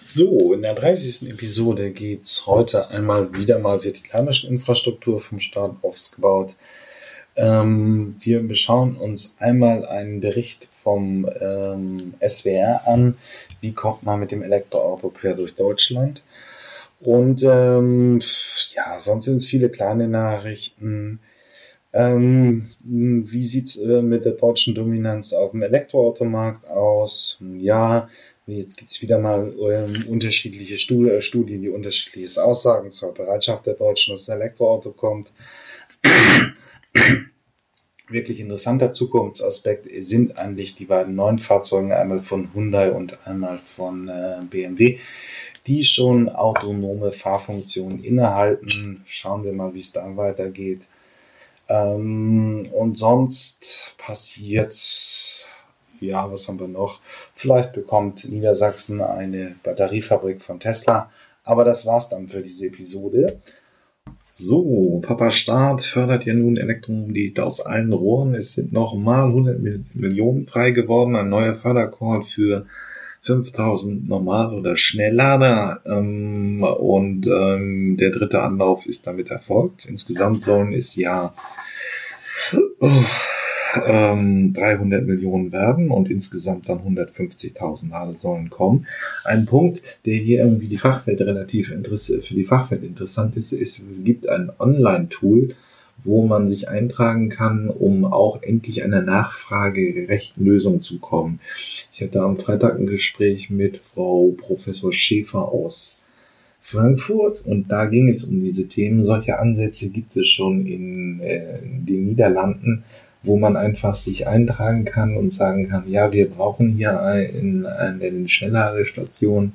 So, in der 30. Episode geht's heute einmal wieder mal, wird die Ladeinfrastruktur vom Staat aufgebaut. Ähm, wir beschauen uns einmal einen Bericht vom ähm, SWR an, wie kommt man mit dem Elektroauto quer durch Deutschland. Und ähm, ja, sonst sind es viele kleine Nachrichten. Ähm, wie sieht's äh, mit der deutschen Dominanz auf dem Elektroautomarkt aus? Ja, Jetzt gibt es wieder mal ähm, unterschiedliche äh, Studien, die unterschiedliches aussagen zur Bereitschaft der Deutschen, dass das Elektroauto kommt. Wirklich interessanter Zukunftsaspekt sind eigentlich die beiden neuen Fahrzeuge, einmal von Hyundai und einmal von äh, BMW, die schon autonome Fahrfunktionen innehalten. Schauen wir mal, wie es da weitergeht. Ähm, und sonst passiert ja, was haben wir noch? Vielleicht bekommt Niedersachsen eine Batteriefabrik von Tesla. Aber das war's dann für diese Episode. So, Papa Staat fördert ja nun Elektromobilität aus allen Rohren. Es sind nochmal 100 Millionen frei geworden. Ein neuer Förderkord für 5000 Normal- oder Schnelllader. Ähm, und ähm, der dritte Anlauf ist damit erfolgt. Insgesamt sollen es ja oh, ähm, 300 Millionen werden und insgesamt dann 150.000 Ladesäulen kommen. Ein Punkt, der hier irgendwie die Fachwelt relativ für die Fachwelt interessant ist, ist, es gibt ein Online-Tool, wo man sich eintragen kann, um auch endlich einer nachfragegerechten Lösung zu kommen. Ich hatte am Freitag ein Gespräch mit Frau Professor Schäfer aus Frankfurt und da ging es um diese Themen. Solche Ansätze gibt es schon in, äh, in den Niederlanden wo man einfach sich eintragen kann und sagen kann, ja, wir brauchen hier in, eine Schnellladestation,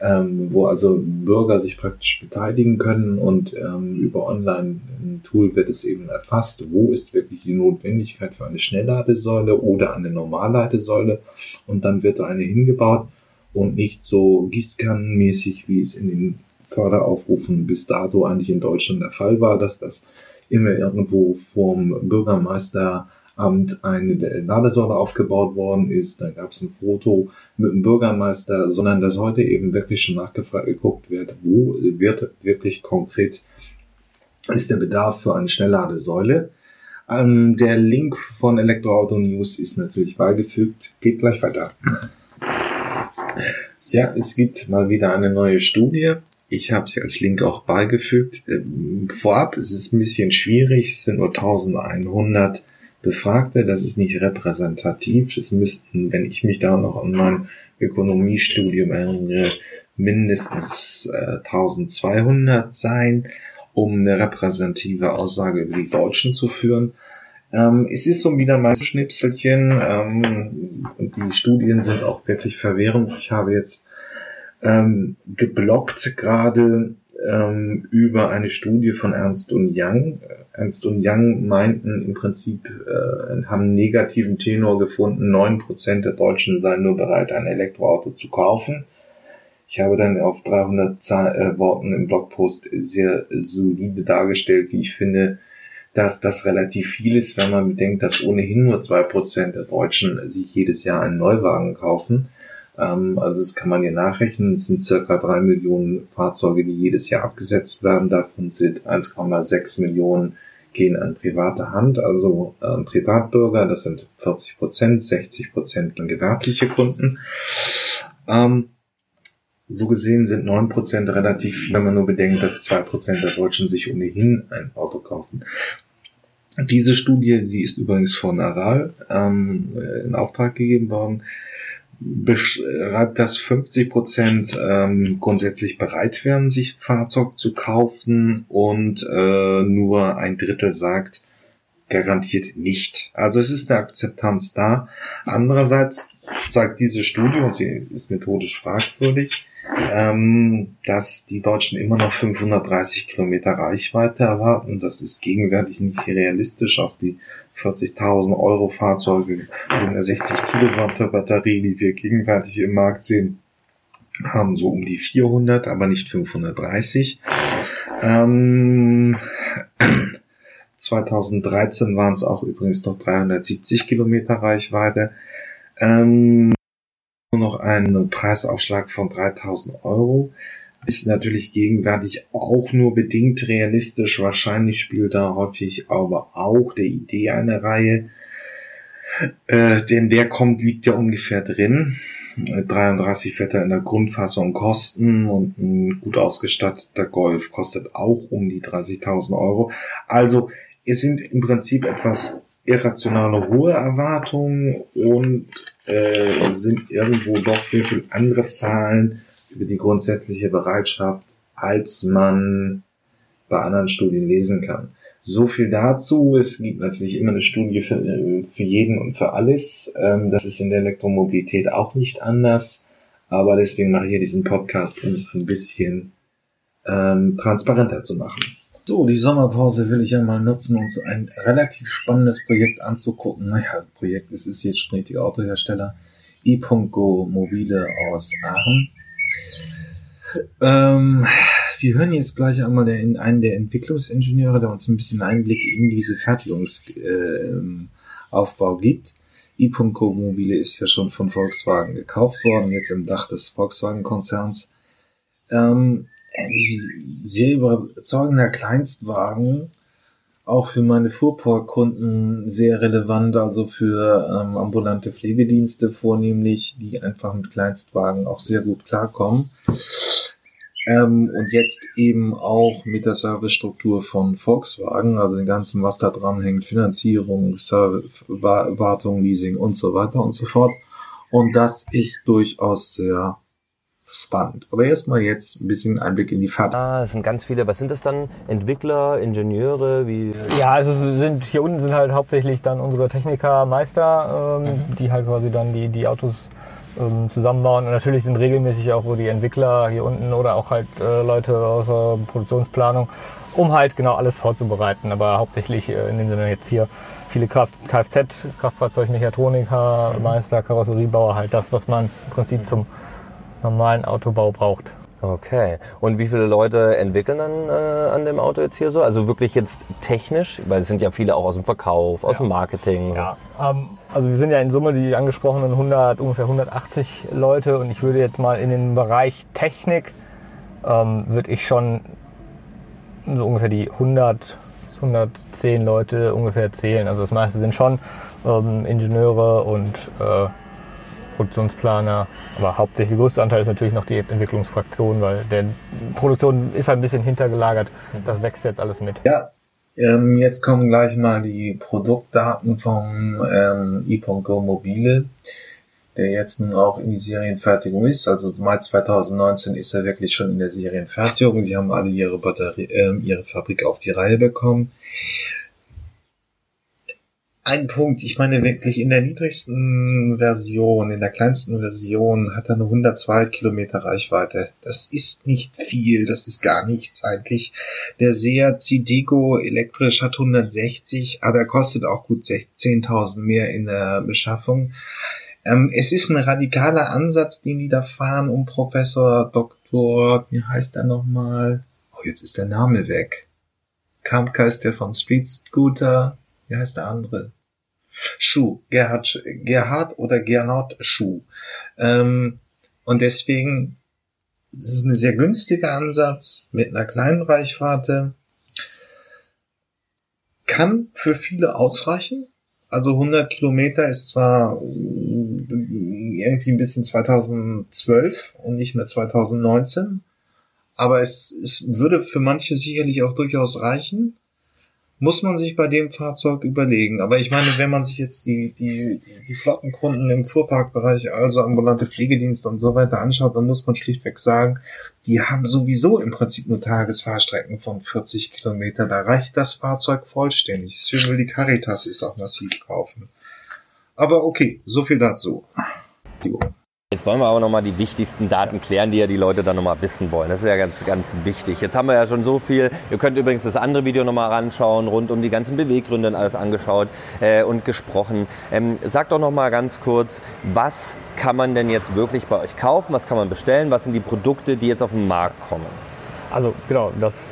ähm, wo also Bürger sich praktisch beteiligen können und ähm, über Online-Tool wird es eben erfasst, wo ist wirklich die Notwendigkeit für eine Schnellladesäule oder eine Normalladesäule und dann wird da eine hingebaut und nicht so gießkannenmäßig, wie es in den Förderaufrufen bis dato eigentlich in Deutschland der Fall war, dass das immer irgendwo vom Bürgermeisteramt eine Ladesäule aufgebaut worden ist. Da gab es ein Foto mit dem Bürgermeister, sondern dass heute eben wirklich schon nachgefragt geguckt wird, wo wird wirklich konkret ist der Bedarf für eine Schnellladesäule. Ähm, der Link von Elektroauto News ist natürlich beigefügt. Geht gleich weiter. Ja, es gibt mal wieder eine neue Studie ich habe sie als Link auch beigefügt. Ähm, vorab ist es ein bisschen schwierig, es sind nur 1100 Befragte, das ist nicht repräsentativ. Es müssten, wenn ich mich da noch an mein Ökonomiestudium erinnere, mindestens äh, 1200 sein, um eine repräsentative Aussage über die Deutschen zu führen. Ähm, es ist so wieder mal Schnipselchen ähm, und die Studien sind auch wirklich verwirrend. Ich habe jetzt ähm, geblockt gerade ähm, über eine Studie von Ernst und Young. Ernst und Young meinten im Prinzip, äh, haben negativen Tenor gefunden, neun Prozent der Deutschen seien nur bereit, ein Elektroauto zu kaufen. Ich habe dann auf 300 Zahl, äh, Worten im Blogpost sehr solide dargestellt, wie ich finde, dass das relativ viel ist, wenn man bedenkt, dass ohnehin nur zwei Prozent der Deutschen sich jedes Jahr einen Neuwagen kaufen. Ähm, also das kann man hier nachrechnen. Es sind circa drei Millionen Fahrzeuge, die jedes Jahr abgesetzt werden. Davon sind 1,6 Millionen gehen an private Hand, also ähm, Privatbürger. Das sind 40 Prozent, 60 Prozent gewerbliche Kunden. Ähm, so gesehen sind 9 Prozent relativ viel, wenn man nur bedenkt, dass 2 Prozent der Deutschen sich ohnehin ein Auto kaufen. Diese Studie, sie ist übrigens von Aral ähm, in Auftrag gegeben worden, beschreibt, dass 50 Prozent ähm, grundsätzlich bereit wären, sich Fahrzeug zu kaufen und äh, nur ein Drittel sagt, garantiert nicht. Also es ist eine Akzeptanz da. Andererseits sagt diese Studie, und sie ist methodisch fragwürdig, ähm, dass die Deutschen immer noch 530 Kilometer Reichweite erwarten. Das ist gegenwärtig nicht realistisch. Auch die 40.000 Euro Fahrzeuge mit einer 60 Kilowatt Batterie, die wir gegenwärtig im Markt sehen, haben so um die 400, aber nicht 530. Ähm, 2013 waren es auch übrigens noch 370 Kilometer Reichweite. Ähm, noch einen Preisaufschlag von 3000 Euro. Ist natürlich gegenwärtig auch nur bedingt realistisch. Wahrscheinlich spielt da häufig aber auch der Idee eine Reihe. Äh, denn der kommt, liegt ja ungefähr drin. 33 fährt er in der Grundfassung kosten und ein gut ausgestatteter Golf kostet auch um die 30.000 Euro. Also es sind im Prinzip etwas irrationale hohe Erwartungen und äh, sind irgendwo doch sehr viel andere Zahlen über die grundsätzliche Bereitschaft, als man bei anderen Studien lesen kann. So viel dazu. Es gibt natürlich immer eine Studie für, für jeden und für alles. Ähm, das ist in der Elektromobilität auch nicht anders. Aber deswegen mache ich hier diesen Podcast, um es ein bisschen ähm, transparenter zu machen. So, die Sommerpause will ich ja mal nutzen, uns ein relativ spannendes Projekt anzugucken. Naja, Projekt, es ist jetzt schon richtiger Autohersteller. e.go Mobile aus Aachen. Ähm, wir hören jetzt gleich einmal der, in einen der Entwicklungsingenieure, der uns ein bisschen Einblick in diese Fertigungsaufbau äh, gibt. e.co Mobile ist ja schon von Volkswagen gekauft worden, jetzt im Dach des Volkswagen-Konzerns. Ähm, sehr überzeugender Kleinstwagen, auch für meine Fuhrparkkunden sehr relevant, also für ähm, ambulante Pflegedienste vornehmlich, die einfach mit Kleinstwagen auch sehr gut klarkommen. Ähm, und jetzt eben auch mit der Servicestruktur von Volkswagen, also den ganzen, was da dran hängt, Finanzierung, Wartung, Leasing und so weiter und so fort. Und das ist durchaus sehr spannend. Aber erstmal jetzt ein bisschen Einblick in die Fahrt. Ah, es sind ganz viele. Was sind das dann? Entwickler, Ingenieure? Wie? Ja, also sind hier unten sind halt hauptsächlich dann unsere Techniker, Meister, ähm, mhm. die halt quasi dann die, die Autos ähm, zusammenbauen. Und natürlich sind regelmäßig auch die Entwickler hier unten oder auch halt äh, Leute aus der Produktionsplanung, um halt genau alles vorzubereiten. Aber hauptsächlich äh, in dem Sinne jetzt hier viele Kraft, Kfz, Kraftfahrzeugmechatroniker, mhm. Meister, Karosseriebauer, halt das, was man im Prinzip zum normalen Autobau braucht. Okay. Und wie viele Leute entwickeln dann äh, an dem Auto jetzt hier so? Also wirklich jetzt technisch? Weil es sind ja viele auch aus dem Verkauf, aus ja. dem Marketing. Ja. Ähm, also wir sind ja in Summe die angesprochenen 100, ungefähr 180 Leute und ich würde jetzt mal in den Bereich Technik, ähm, würde ich schon so ungefähr die 100 110 Leute ungefähr zählen. Also das meiste sind schon ähm, Ingenieure und äh, Produktionsplaner. Aber hauptsächlich der größte Anteil ist natürlich noch die Entwicklungsfraktion, weil der Produktion ist halt ein bisschen hintergelagert. Das wächst jetzt alles mit. Ja, ähm, jetzt kommen gleich mal die Produktdaten vom ähm, e.go Mobile, der jetzt nun auch in die Serienfertigung ist. Also Mai 2019 ist er wirklich schon in der Serienfertigung. Sie haben alle ihre Batterie, äh, ihre Fabrik auf die Reihe bekommen ein Punkt. Ich meine wirklich in der niedrigsten Version, in der kleinsten Version hat er eine 102 Kilometer Reichweite. Das ist nicht viel, das ist gar nichts eigentlich. Der Seat Cidego elektrisch hat 160, aber er kostet auch gut 10.000 mehr in der Beschaffung. Ähm, es ist ein radikaler Ansatz, den die da fahren, um Professor Doktor, wie heißt er nochmal? Oh, jetzt ist der Name weg. Kampka ist der von Street Scooter. Wie heißt der andere? Schuh, Gerhard, Gerhard oder Gernot Schuh. Ähm, und deswegen ist es ein sehr günstiger Ansatz mit einer kleinen Reichweite. Kann für viele ausreichen. Also 100 Kilometer ist zwar irgendwie ein bisschen 2012 und nicht mehr 2019, aber es, es würde für manche sicherlich auch durchaus reichen muss man sich bei dem Fahrzeug überlegen. Aber ich meine, wenn man sich jetzt die, die, die, Flottenkunden im Fuhrparkbereich, also ambulante Pflegedienste und so weiter anschaut, dann muss man schlichtweg sagen, die haben sowieso im Prinzip nur Tagesfahrstrecken von 40 Kilometer. Da reicht das Fahrzeug vollständig. Deswegen will die Caritas es auch massiv kaufen. Aber okay, so viel dazu. Jo. Jetzt wollen wir aber nochmal die wichtigsten Daten klären, die ja die Leute dann nochmal wissen wollen. Das ist ja ganz, ganz wichtig. Jetzt haben wir ja schon so viel. Ihr könnt übrigens das andere Video nochmal ranschauen, rund um die ganzen Beweggründe und alles angeschaut äh, und gesprochen. Ähm, sagt doch nochmal ganz kurz, was kann man denn jetzt wirklich bei euch kaufen? Was kann man bestellen? Was sind die Produkte, die jetzt auf den Markt kommen? Also genau, das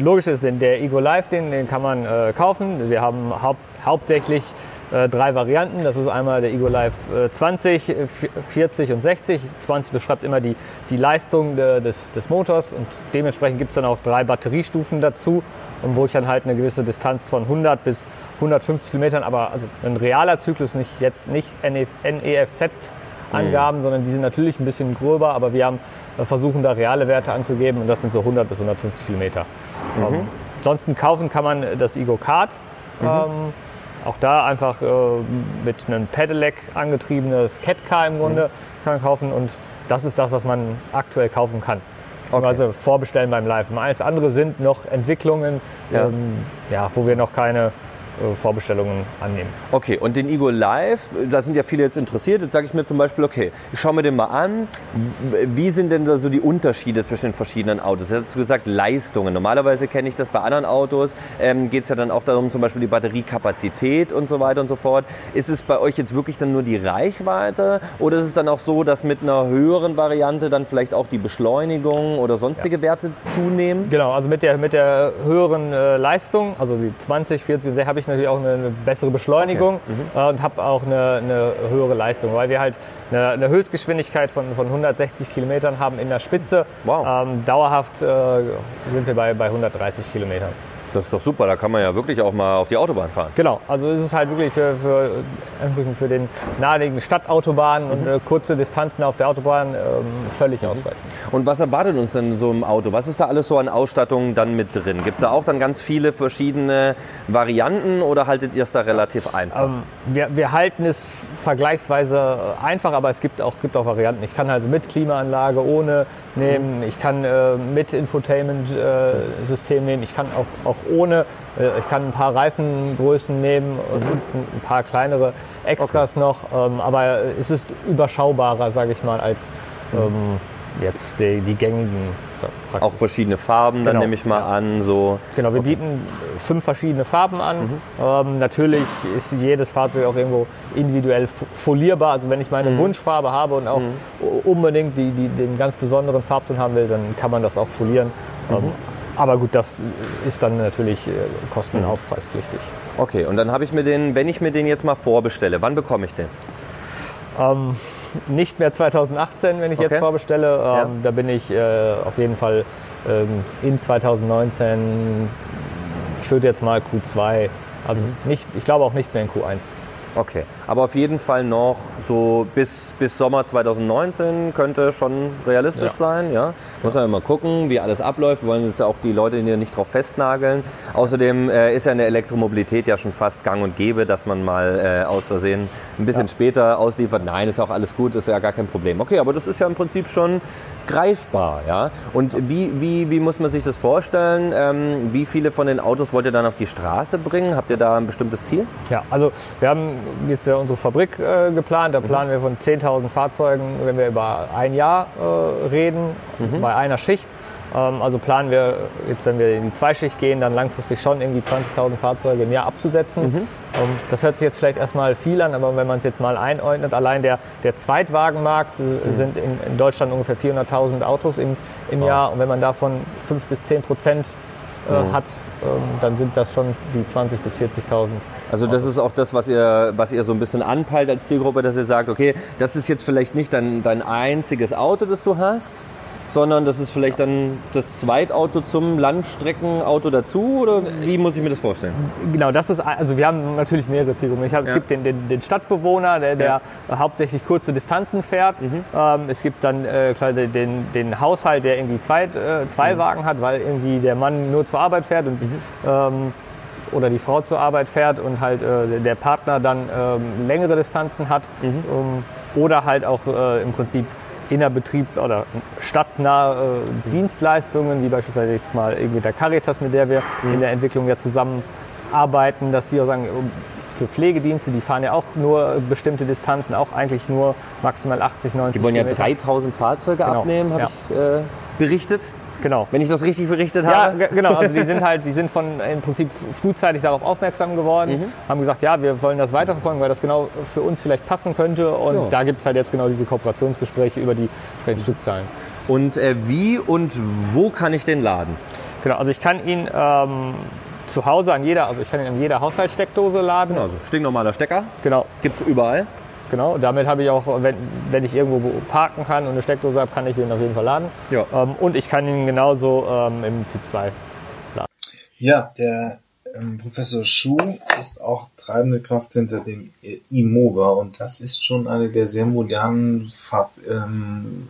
Logische ist, denn der Ego Live, den, den kann man äh, kaufen. Wir haben haupt, hauptsächlich äh, drei Varianten. Das ist einmal der Ego Live äh, 20, äh, 40 und 60. 20 beschreibt immer die, die Leistung de, des, des Motors und dementsprechend gibt es dann auch drei Batteriestufen dazu, wo ich dann halt eine gewisse Distanz von 100 bis 150 Kilometern, aber also ein realer Zyklus, nicht jetzt nicht NEFZ Angaben, mhm. sondern die sind natürlich ein bisschen gröber, aber wir haben äh, versuchen da reale Werte anzugeben und das sind so 100 bis 150 Kilometer. Mhm. Ähm, ansonsten kaufen kann man das Ego Kart. Mhm. Ähm, auch da einfach äh, mit einem Pedelec angetriebenes Cat-Car im Grunde mhm. kann man kaufen und das ist das, was man aktuell kaufen kann. Beziehungsweise okay. vorbestellen beim Live. Alles andere sind noch Entwicklungen, ja. Ähm, ja, wo wir noch keine Vorbestellungen annehmen. Okay, und den Ego Live, da sind ja viele jetzt interessiert. Jetzt sage ich mir zum Beispiel, okay, ich schaue mir den mal an. Wie sind denn da so die Unterschiede zwischen den verschiedenen Autos? Du hast gesagt, Leistungen. Normalerweise kenne ich das bei anderen Autos. Ähm, Geht es ja dann auch darum, zum Beispiel die Batteriekapazität und so weiter und so fort. Ist es bei euch jetzt wirklich dann nur die Reichweite oder ist es dann auch so, dass mit einer höheren Variante dann vielleicht auch die Beschleunigung oder sonstige ja. Werte zunehmen? Genau, also mit der, mit der höheren äh, Leistung, also die 20, 40, habe ich ich natürlich auch eine, eine bessere Beschleunigung okay. mhm. äh, und habe auch eine, eine, höhere Leistung, weil wir halt eine, eine Höchstgeschwindigkeit von, von 160 Kilometern haben in der Spitze. Wow. Ähm, dauerhaft äh, sind wir bei, bei 130 Kilometern. Das ist doch super, da kann man ja wirklich auch mal auf die Autobahn fahren. Genau, also ist es halt wirklich für, für, für den naheliegenden Stadtautobahnen mhm. und äh, kurze Distanzen auf der Autobahn ähm, völlig mhm. ausreichend. Und was erwartet uns denn so im Auto? Was ist da alles so an Ausstattung dann mit drin? Gibt es da auch dann ganz viele verschiedene Varianten oder haltet ihr es da relativ einfach? Ähm, wir, wir, halten es vergleichsweise einfach, aber es gibt auch, gibt auch Varianten. Ich kann also mit Klimaanlage, ohne nehmen, mhm. ich kann äh, mit Infotainment-System äh, nehmen, ich kann auch, auch ohne. Äh, ich kann ein paar Reifengrößen nehmen und ein paar kleinere Extras okay. noch. Ähm, aber es ist überschaubarer, sage ich mal, als ähm, jetzt die, die gängigen. Praxis. Auch verschiedene Farben, dann genau. nehme ich mal ja. an. So. Genau, wir okay. bieten fünf verschiedene Farben an. Mhm. Ähm, natürlich ist jedes Fahrzeug auch irgendwo individuell folierbar. Also wenn ich meine mhm. Wunschfarbe habe und auch mhm. unbedingt die, die, den ganz besonderen Farbton haben will, dann kann man das auch folieren. Mhm. Ähm, aber gut, das ist dann natürlich äh, kosten- und aufpreispflichtig. Okay, und dann habe ich mir den, wenn ich mir den jetzt mal vorbestelle, wann bekomme ich den? Ähm, nicht mehr 2018, wenn ich okay. jetzt vorbestelle. Ähm, ja. Da bin ich äh, auf jeden Fall ähm, in 2019, ich würde jetzt mal Q2, also mhm. nicht, ich glaube auch nicht mehr in Q1. Okay, aber auf jeden Fall noch so bis, bis Sommer 2019 könnte schon realistisch ja. sein. Ja? Muss man mal gucken, wie alles abläuft. Wir wollen jetzt ja auch die Leute hier nicht drauf festnageln. Außerdem äh, ist ja in der Elektromobilität ja schon fast gang und gäbe, dass man mal äh, aus Versehen ein bisschen ja. später ausliefert. Nein, ist auch alles gut, ist ja gar kein Problem. Okay, aber das ist ja im Prinzip schon greifbar. Ja? Und wie, wie, wie muss man sich das vorstellen? Ähm, wie viele von den Autos wollt ihr dann auf die Straße bringen? Habt ihr da ein bestimmtes Ziel? Ja, also wir haben jetzt ja unsere Fabrik äh, geplant. Da mhm. planen wir von 10.000 Fahrzeugen, wenn wir über ein Jahr äh, reden, mhm. bei einer Schicht. Ähm, also planen wir jetzt, wenn wir in die Zweischicht gehen, dann langfristig schon irgendwie 20.000 Fahrzeuge im Jahr abzusetzen. Mhm. Ähm, das hört sich jetzt vielleicht erstmal viel an, aber wenn man es jetzt mal einordnet, allein der, der Zweitwagenmarkt äh, mhm. sind in, in, Deutschland ungefähr 400.000 Autos im, im wow. Jahr. Und wenn man davon 5 bis 10 Prozent äh, mhm. hat, ähm, dann sind das schon die 20.000 bis 40.000 also das ist auch das, was ihr, was ihr so ein bisschen anpeilt als Zielgruppe, dass ihr sagt, okay, das ist jetzt vielleicht nicht dein, dein einziges Auto, das du hast, sondern das ist vielleicht dann das Zweitauto zum Landstreckenauto dazu oder wie muss ich mir das vorstellen? Genau, das ist, also wir haben natürlich mehrere Zielgruppen. Hab, ja. Es gibt den, den, den, Stadtbewohner, der, der ja. hauptsächlich kurze Distanzen fährt. Mhm. Ähm, es gibt dann äh, den, den Haushalt, der irgendwie zwei, äh, zwei mhm. Wagen hat, weil irgendwie der Mann nur zur Arbeit fährt und mhm. ähm, oder die Frau zur Arbeit fährt und halt äh, der Partner dann ähm, längere Distanzen hat. Mhm. Ähm, oder halt auch äh, im Prinzip innerbetrieb oder stadtnahe äh, Dienstleistungen, wie beispielsweise jetzt mal irgendwie der Caritas, mit der wir mhm. in der Entwicklung ja zusammenarbeiten, dass die auch sagen, für Pflegedienste, die fahren ja auch nur bestimmte Distanzen, auch eigentlich nur maximal 80, 90 Die wollen ja 3000 Fahrzeuge genau. abnehmen, habe ja. ich äh, berichtet. Genau. Wenn ich das richtig berichtet habe? Ja, genau. Also die sind halt, die sind von im Prinzip frühzeitig darauf aufmerksam geworden, mhm. haben gesagt, ja, wir wollen das weiterverfolgen, weil das genau für uns vielleicht passen könnte. Und ja. da gibt es halt jetzt genau diese Kooperationsgespräche über die entsprechenden Stückzahlen. Und äh, wie und wo kann ich den laden? Genau, also ich kann ihn ähm, zu Hause an jeder, also ich kann ihn an jeder Haushaltssteckdose laden. Genau, so stinknormaler Stecker. Genau. Gibt es überall. Genau, damit habe ich auch, wenn, wenn ich irgendwo parken kann und eine Steckdose habe, kann ich den auf jeden Fall laden. Ja. Ähm, und ich kann ihn genauso ähm, im Typ 2 Ja, der ähm, Professor Schuh ist auch treibende Kraft hinter dem E-Mover und das ist schon eine der sehr modernen Fahr ähm,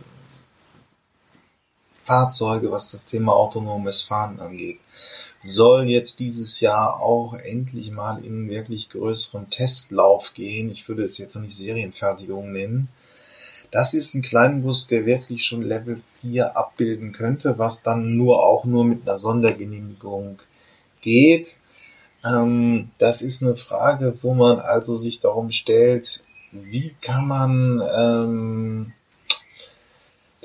Fahrzeuge, was das Thema autonomes Fahren angeht. Soll jetzt dieses Jahr auch endlich mal in einen wirklich größeren Testlauf gehen. Ich würde es jetzt noch nicht Serienfertigung nennen. Das ist ein Kleinbus, der wirklich schon Level 4 abbilden könnte, was dann nur auch nur mit einer Sondergenehmigung geht. Ähm, das ist eine Frage, wo man also sich darum stellt, wie kann man ähm,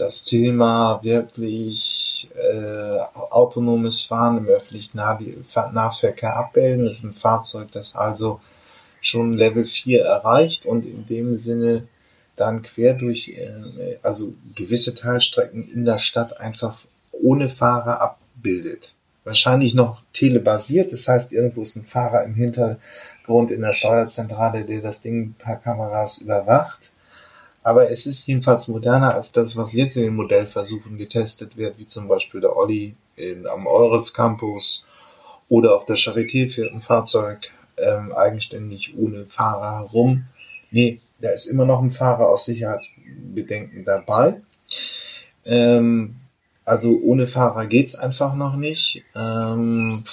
das Thema wirklich äh, autonomes Fahren im öffentlichen Nahverkehr abbilden. Das ist ein Fahrzeug, das also schon Level 4 erreicht und in dem Sinne dann quer durch, äh, also gewisse Teilstrecken in der Stadt einfach ohne Fahrer abbildet. Wahrscheinlich noch telebasiert, das heißt, irgendwo ist ein Fahrer im Hintergrund in der Steuerzentrale, der das Ding per Kameras überwacht aber es ist jedenfalls moderner als das, was jetzt in den Modellversuchen getestet wird, wie zum Beispiel der Olli in, am Euref Campus oder auf der Charité fährt ein Fahrzeug ähm, eigenständig ohne Fahrer herum. Nee, da ist immer noch ein Fahrer aus Sicherheitsbedenken dabei. Ähm, also ohne Fahrer geht's einfach noch nicht. Ähm,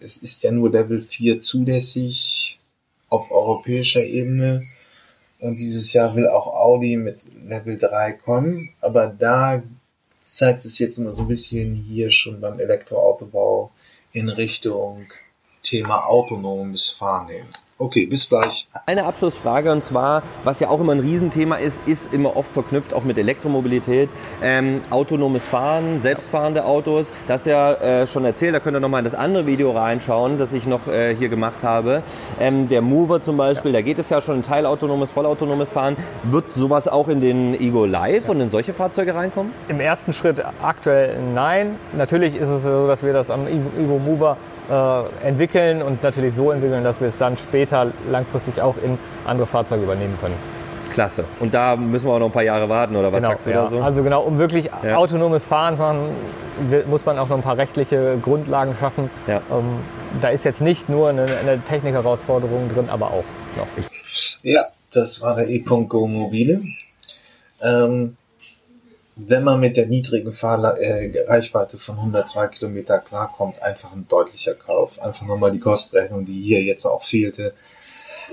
es ist ja nur Level 4 zulässig auf europäischer Ebene. Und dieses Jahr will auch Audi mit Level 3 kommen. Aber da zeigt es jetzt immer so ein bisschen hier schon beim Elektroautobau in Richtung Thema autonomes Fahren hin. Okay, bis gleich. Eine Abschlussfrage und zwar, was ja auch immer ein Riesenthema ist, ist immer oft verknüpft auch mit Elektromobilität, ähm, autonomes Fahren, selbstfahrende Autos. Das hast du ja äh, schon erzählt, da könnt ihr nochmal in das andere Video reinschauen, das ich noch äh, hier gemacht habe. Ähm, der Mover zum Beispiel, ja. da geht es ja schon in teilautonomes, vollautonomes Fahren. Wird sowas auch in den Ego Live ja. und in solche Fahrzeuge reinkommen? Im ersten Schritt aktuell nein. Natürlich ist es so, dass wir das am Ego Mover äh, entwickeln und natürlich so entwickeln, dass wir es dann später langfristig auch in andere Fahrzeuge übernehmen können. Klasse. Und da müssen wir auch noch ein paar Jahre warten, oder was genau, sagst du ja. da so? Also genau, um wirklich ja. autonomes Fahren zu machen, muss man auch noch ein paar rechtliche Grundlagen schaffen. Ja. Ähm, da ist jetzt nicht nur eine, eine Technikherausforderung drin, aber auch noch. Ja, das war der E.Go Mobile. Ähm, wenn man mit der niedrigen Fahrreichweite äh, von 102 Kilometer klarkommt, einfach ein deutlicher Kauf. Einfach nur mal die Kostrechnung, die hier jetzt auch fehlte.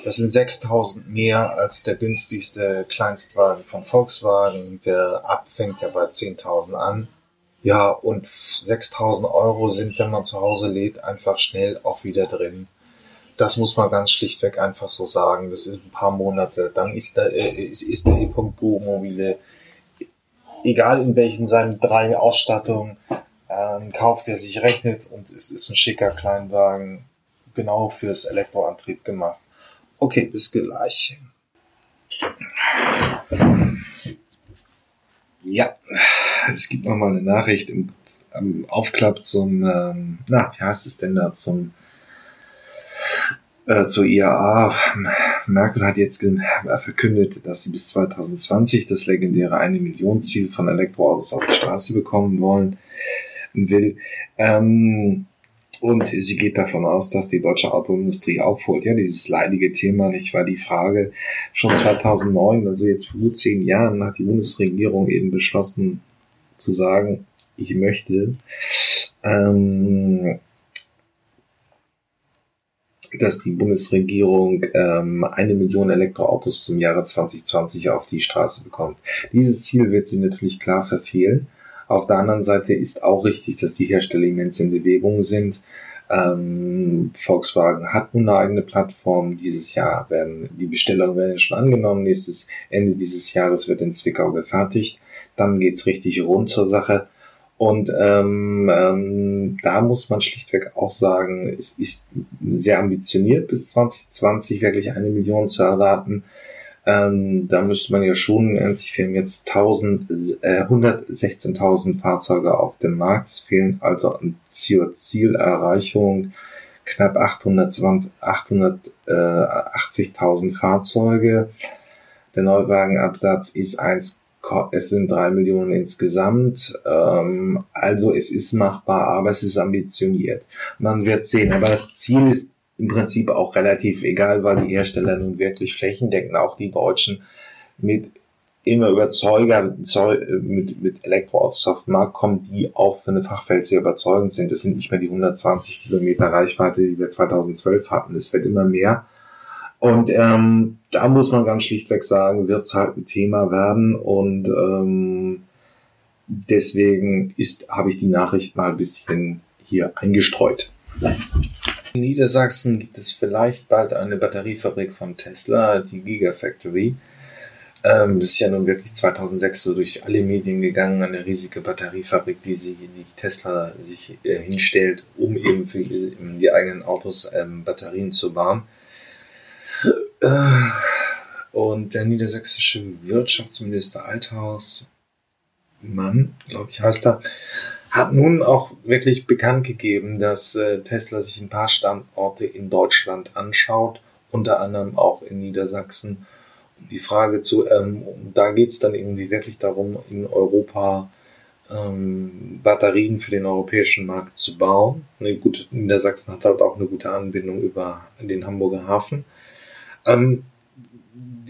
Das sind 6000 mehr als der günstigste Kleinstwagen von Volkswagen. Der abfängt ja bei 10.000 an. Ja, und 6000 Euro sind, wenn man zu Hause lädt, einfach schnell auch wieder drin. Das muss man ganz schlichtweg einfach so sagen. Das ist ein paar Monate. Dann ist der, äh, ist, ist der E.Go mobile egal in welchen seinen drei Ausstattungen, ähm, kauft, der sich rechnet und es ist ein schicker Kleinwagen, genau fürs Elektroantrieb gemacht. Okay, bis gleich. Ja, es gibt noch mal eine Nachricht im, im Aufklapp zum, ähm, na, wie heißt es denn da, zum äh, zur IAA. Merkel hat jetzt äh, verkündet, dass sie bis 2020 das legendäre eine Million Ziel von Elektroautos auf die Straße bekommen wollen will. Ähm, und sie geht davon aus, dass die deutsche Autoindustrie aufholt. Ja, dieses leidige Thema, nicht war die Frage schon 2009, also jetzt vor gut zehn Jahren, hat die Bundesregierung eben beschlossen zu sagen, ich möchte ähm, dass die Bundesregierung ähm, eine Million Elektroautos zum Jahre 2020 auf die Straße bekommt. Dieses Ziel wird sie natürlich klar verfehlen. Auf der anderen Seite ist auch richtig, dass die Hersteller immens in Bewegung sind. Ähm, Volkswagen hat nun eine eigene Plattform. Dieses Jahr werden die Bestellungen werden schon angenommen. Nächstes Ende dieses Jahres wird in Zwickau gefertigt. Dann geht's richtig rund zur Sache. Und ähm, ähm, da muss man schlichtweg auch sagen, es ist sehr ambitioniert, bis 2020 wirklich eine Million zu erwarten. Ähm, da müsste man ja schon, wir haben jetzt 1000, äh, 116.000 Fahrzeuge auf dem Markt. Es fehlen also an Zielerreichung knapp 880.000 Fahrzeuge. Der Neuwagenabsatz ist 1, es sind 3 Millionen insgesamt. Ähm, also es ist machbar, aber es ist ambitioniert. Man wird sehen. Aber das Ziel ist im Prinzip auch relativ egal, weil die Hersteller nun wirklich flächendeckend, auch die Deutschen, mit immer Überzeuger mit, mit Elektroautos auf den Markt kommen, die auch für eine Fachwelt sehr überzeugend sind. Das sind nicht mehr die 120 Kilometer Reichweite, die wir 2012 hatten. Es wird immer mehr. Und ähm, da muss man ganz schlichtweg sagen, wird es halt ein Thema werden. Und ähm, deswegen ist, habe ich die Nachricht mal ein bisschen hier eingestreut. In Niedersachsen gibt es vielleicht bald eine Batteriefabrik von Tesla, die Gigafactory. Ähm, das ist ja nun wirklich 2006 so durch alle Medien gegangen, eine riesige Batteriefabrik, die, sie, die Tesla sich äh, hinstellt, um eben für die eigenen Autos ähm, Batterien zu bauen. Und der niedersächsische Wirtschaftsminister Althaus, Mann, glaube ich, heißt er, hat nun auch wirklich bekannt gegeben, dass äh, Tesla sich ein paar Standorte in Deutschland anschaut, unter anderem auch in Niedersachsen die Frage zu, ähm, da geht es dann irgendwie wirklich darum, in Europa ähm, Batterien für den europäischen Markt zu bauen. Ne, gut, Niedersachsen hat halt auch eine gute Anbindung über den Hamburger Hafen. Ähm,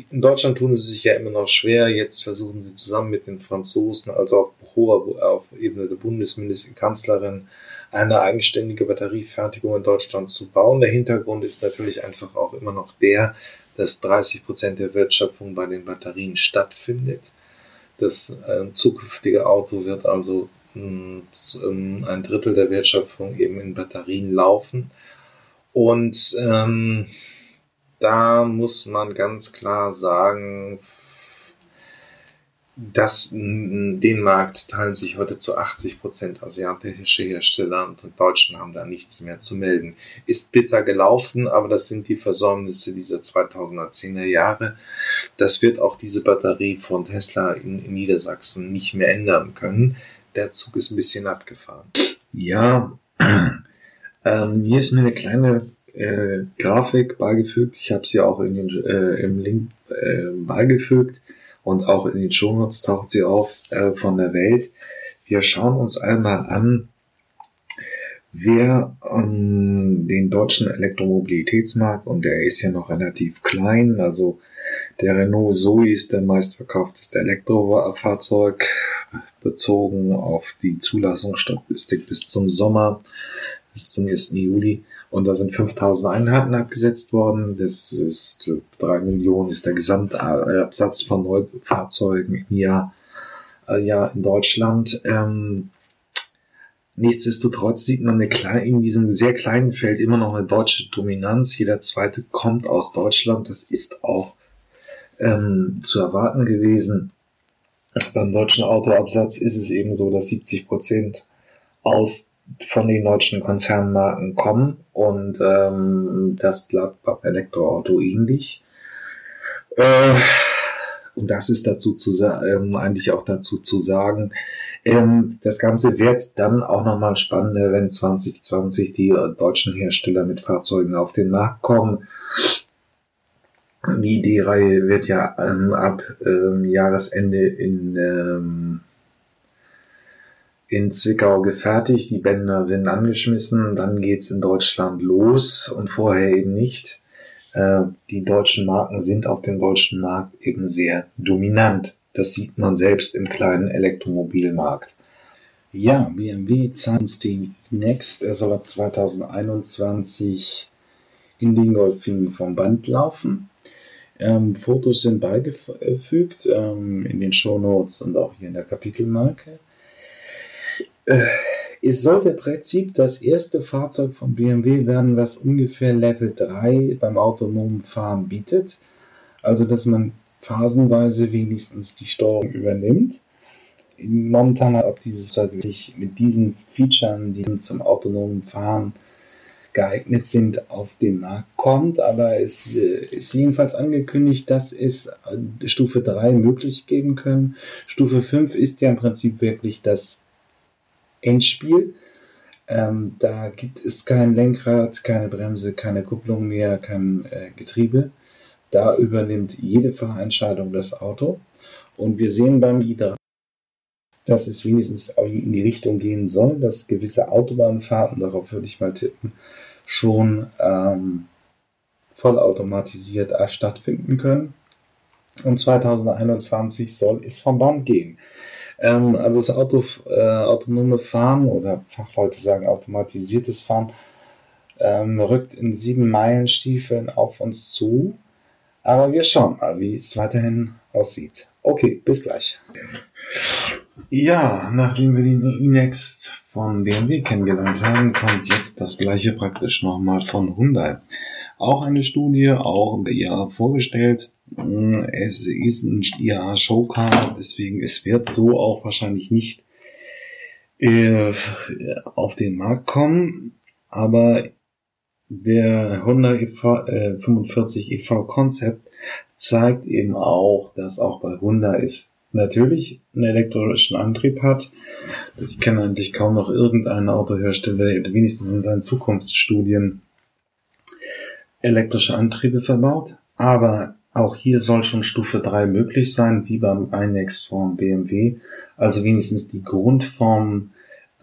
in Deutschland tun sie sich ja immer noch schwer. Jetzt versuchen sie zusammen mit den Franzosen, also auf hoher auf Ebene der Bundesministerkanzlerin, eine eigenständige Batteriefertigung in Deutschland zu bauen. Der Hintergrund ist natürlich einfach auch immer noch der, dass 30 Prozent der Wertschöpfung bei den Batterien stattfindet. Das äh, zukünftige Auto wird also mh, mm, ein Drittel der Wertschöpfung eben in Batterien laufen. Und ähm, da muss man ganz klar sagen, das, den Markt teilen sich heute zu 80 Prozent asiatische Hersteller und Deutschen haben da nichts mehr zu melden. Ist bitter gelaufen, aber das sind die Versäumnisse dieser 2010er Jahre. Das wird auch diese Batterie von Tesla in, in Niedersachsen nicht mehr ändern können. Der Zug ist ein bisschen abgefahren. Ja, ähm, hier ist mir eine kleine äh, Grafik beigefügt. Ich habe sie auch in den, äh, im Link äh, beigefügt und auch in den Shownotes taucht sie auf äh, von der Welt. Wir schauen uns einmal an, wer ähm, den deutschen Elektromobilitätsmarkt, und der ist ja noch relativ klein, also der Renault Zoe ist der meistverkaufteste Elektrofahrzeug, bezogen auf die Zulassungsstatistik bis zum Sommer, bis zum 1. Juli. Und da sind 5000 Einheiten abgesetzt worden. Das ist 3 Millionen ist der Gesamtabsatz von Neufahrzeugen im Jahr, äh, Jahr in Deutschland. Ähm, nichtsdestotrotz sieht man eine in diesem sehr kleinen Feld immer noch eine deutsche Dominanz. Jeder zweite kommt aus Deutschland. Das ist auch ähm, zu erwarten gewesen. Beim deutschen Autoabsatz ist es eben so, dass 70 Prozent aus von den deutschen Konzernmarken kommen und ähm, das bleibt beim Elektroauto ähnlich. Äh, und das ist dazu zu ähm, eigentlich auch dazu zu sagen. Ähm, das Ganze wird dann auch nochmal spannender, wenn 2020 die deutschen Hersteller mit Fahrzeugen auf den Markt kommen. Die D-Reihe wird ja ähm, ab ähm, Jahresende in ähm, in Zwickau gefertigt, die Bänder werden angeschmissen, dann geht's in Deutschland los und vorher eben nicht. Äh, die deutschen Marken sind auf dem deutschen Markt eben sehr dominant. Das sieht man selbst im kleinen Elektromobilmarkt. Ja, BMW den Next. Er soll ab 2021 in Dingolfing vom Band laufen. Ähm, Fotos sind beigefügt ähm, in den Show Notes und auch hier in der Kapitelmarke. Es sollte im Prinzip das erste Fahrzeug von BMW werden, was ungefähr Level 3 beim autonomen Fahren bietet. Also, dass man phasenweise wenigstens die Steuerung übernimmt. Momentan, ob dieses halt wirklich mit diesen Features, die zum autonomen Fahren geeignet sind, auf den Markt kommt. Aber es äh, ist jedenfalls angekündigt, dass es äh, Stufe 3 möglich geben können. Stufe 5 ist ja im Prinzip wirklich das Endspiel. Ähm, da gibt es kein Lenkrad, keine Bremse, keine Kupplung mehr, kein äh, Getriebe. Da übernimmt jede Fahrentscheidung das Auto. Und wir sehen beim i3, dass es wenigstens in die Richtung gehen soll, dass gewisse Autobahnfahrten, darauf würde ich mal tippen, schon ähm, vollautomatisiert stattfinden können. Und 2021 soll es vom Band gehen. Ähm, also das Auto, äh, autonome Fahren oder Fachleute sagen automatisiertes Fahren ähm, rückt in sieben Meilenstiefeln auf uns zu. Aber wir schauen mal, wie es weiterhin aussieht. Okay, bis gleich. Ja, nachdem wir den e-Next von BMW kennengelernt haben, kommt jetzt das gleiche praktisch nochmal von Hyundai. Auch eine Studie, auch der IAA vorgestellt. Es ist ein IAA Showcar, deswegen es wird so auch wahrscheinlich nicht äh, auf den Markt kommen. Aber der Honda EV, äh, 45 EV Concept zeigt eben auch, dass auch bei Honda es natürlich einen elektrischen Antrieb hat. Ich kenne eigentlich kaum noch irgendeinen Autohersteller, wenigstens in seinen Zukunftsstudien elektrische Antriebe verbaut. Aber auch hier soll schon Stufe 3 möglich sein, wie beim iNext von BMW. Also wenigstens die Grundformen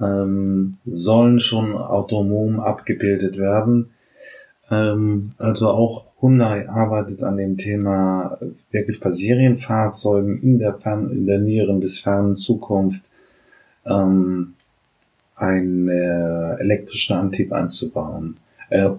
ähm, sollen schon autonom abgebildet werden. Ähm, also auch Hyundai arbeitet an dem Thema wirklich bei Serienfahrzeugen in der, fern, in der näheren bis fernen Zukunft ähm, einen äh, elektrischen Antrieb einzubauen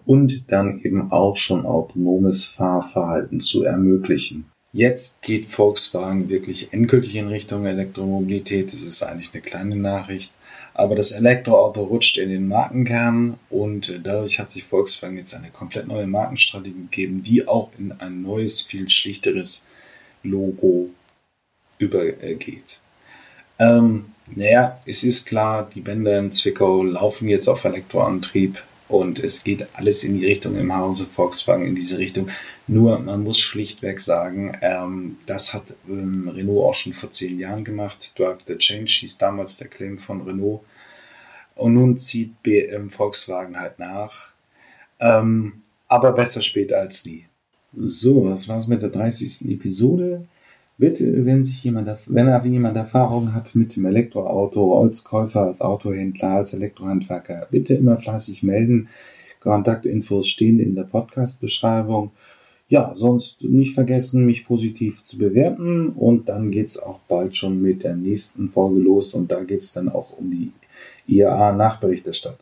und dann eben auch schon autonomes Fahrverhalten zu ermöglichen. Jetzt geht Volkswagen wirklich endgültig in Richtung Elektromobilität. Das ist eigentlich eine kleine Nachricht. Aber das Elektroauto rutscht in den Markenkern und dadurch hat sich Volkswagen jetzt eine komplett neue Markenstrategie gegeben, die auch in ein neues, viel schlichteres Logo übergeht. Ähm, naja, es ist klar, die Bänder in Zwickau laufen jetzt auf Elektroantrieb. Und es geht alles in die Richtung im Hause Volkswagen in diese Richtung. Nur man muss schlichtweg sagen, ähm, das hat ähm, Renault auch schon vor zehn Jahren gemacht. Drive the Change hieß damals der Claim von Renault. Und nun zieht BM Volkswagen halt nach. Ähm, aber besser spät als nie. So, was war's mit der 30. Episode? Bitte, wenn sich jemand, wenn jemand Erfahrung hat mit dem Elektroauto, als Käufer, als Autohändler, als Elektrohandwerker, bitte immer fleißig melden. Kontaktinfos stehen in der Podcast-Beschreibung. Ja, sonst nicht vergessen, mich positiv zu bewerten und dann geht's auch bald schon mit der nächsten Folge los und da geht's dann auch um die IAA-Nachberichterstattung.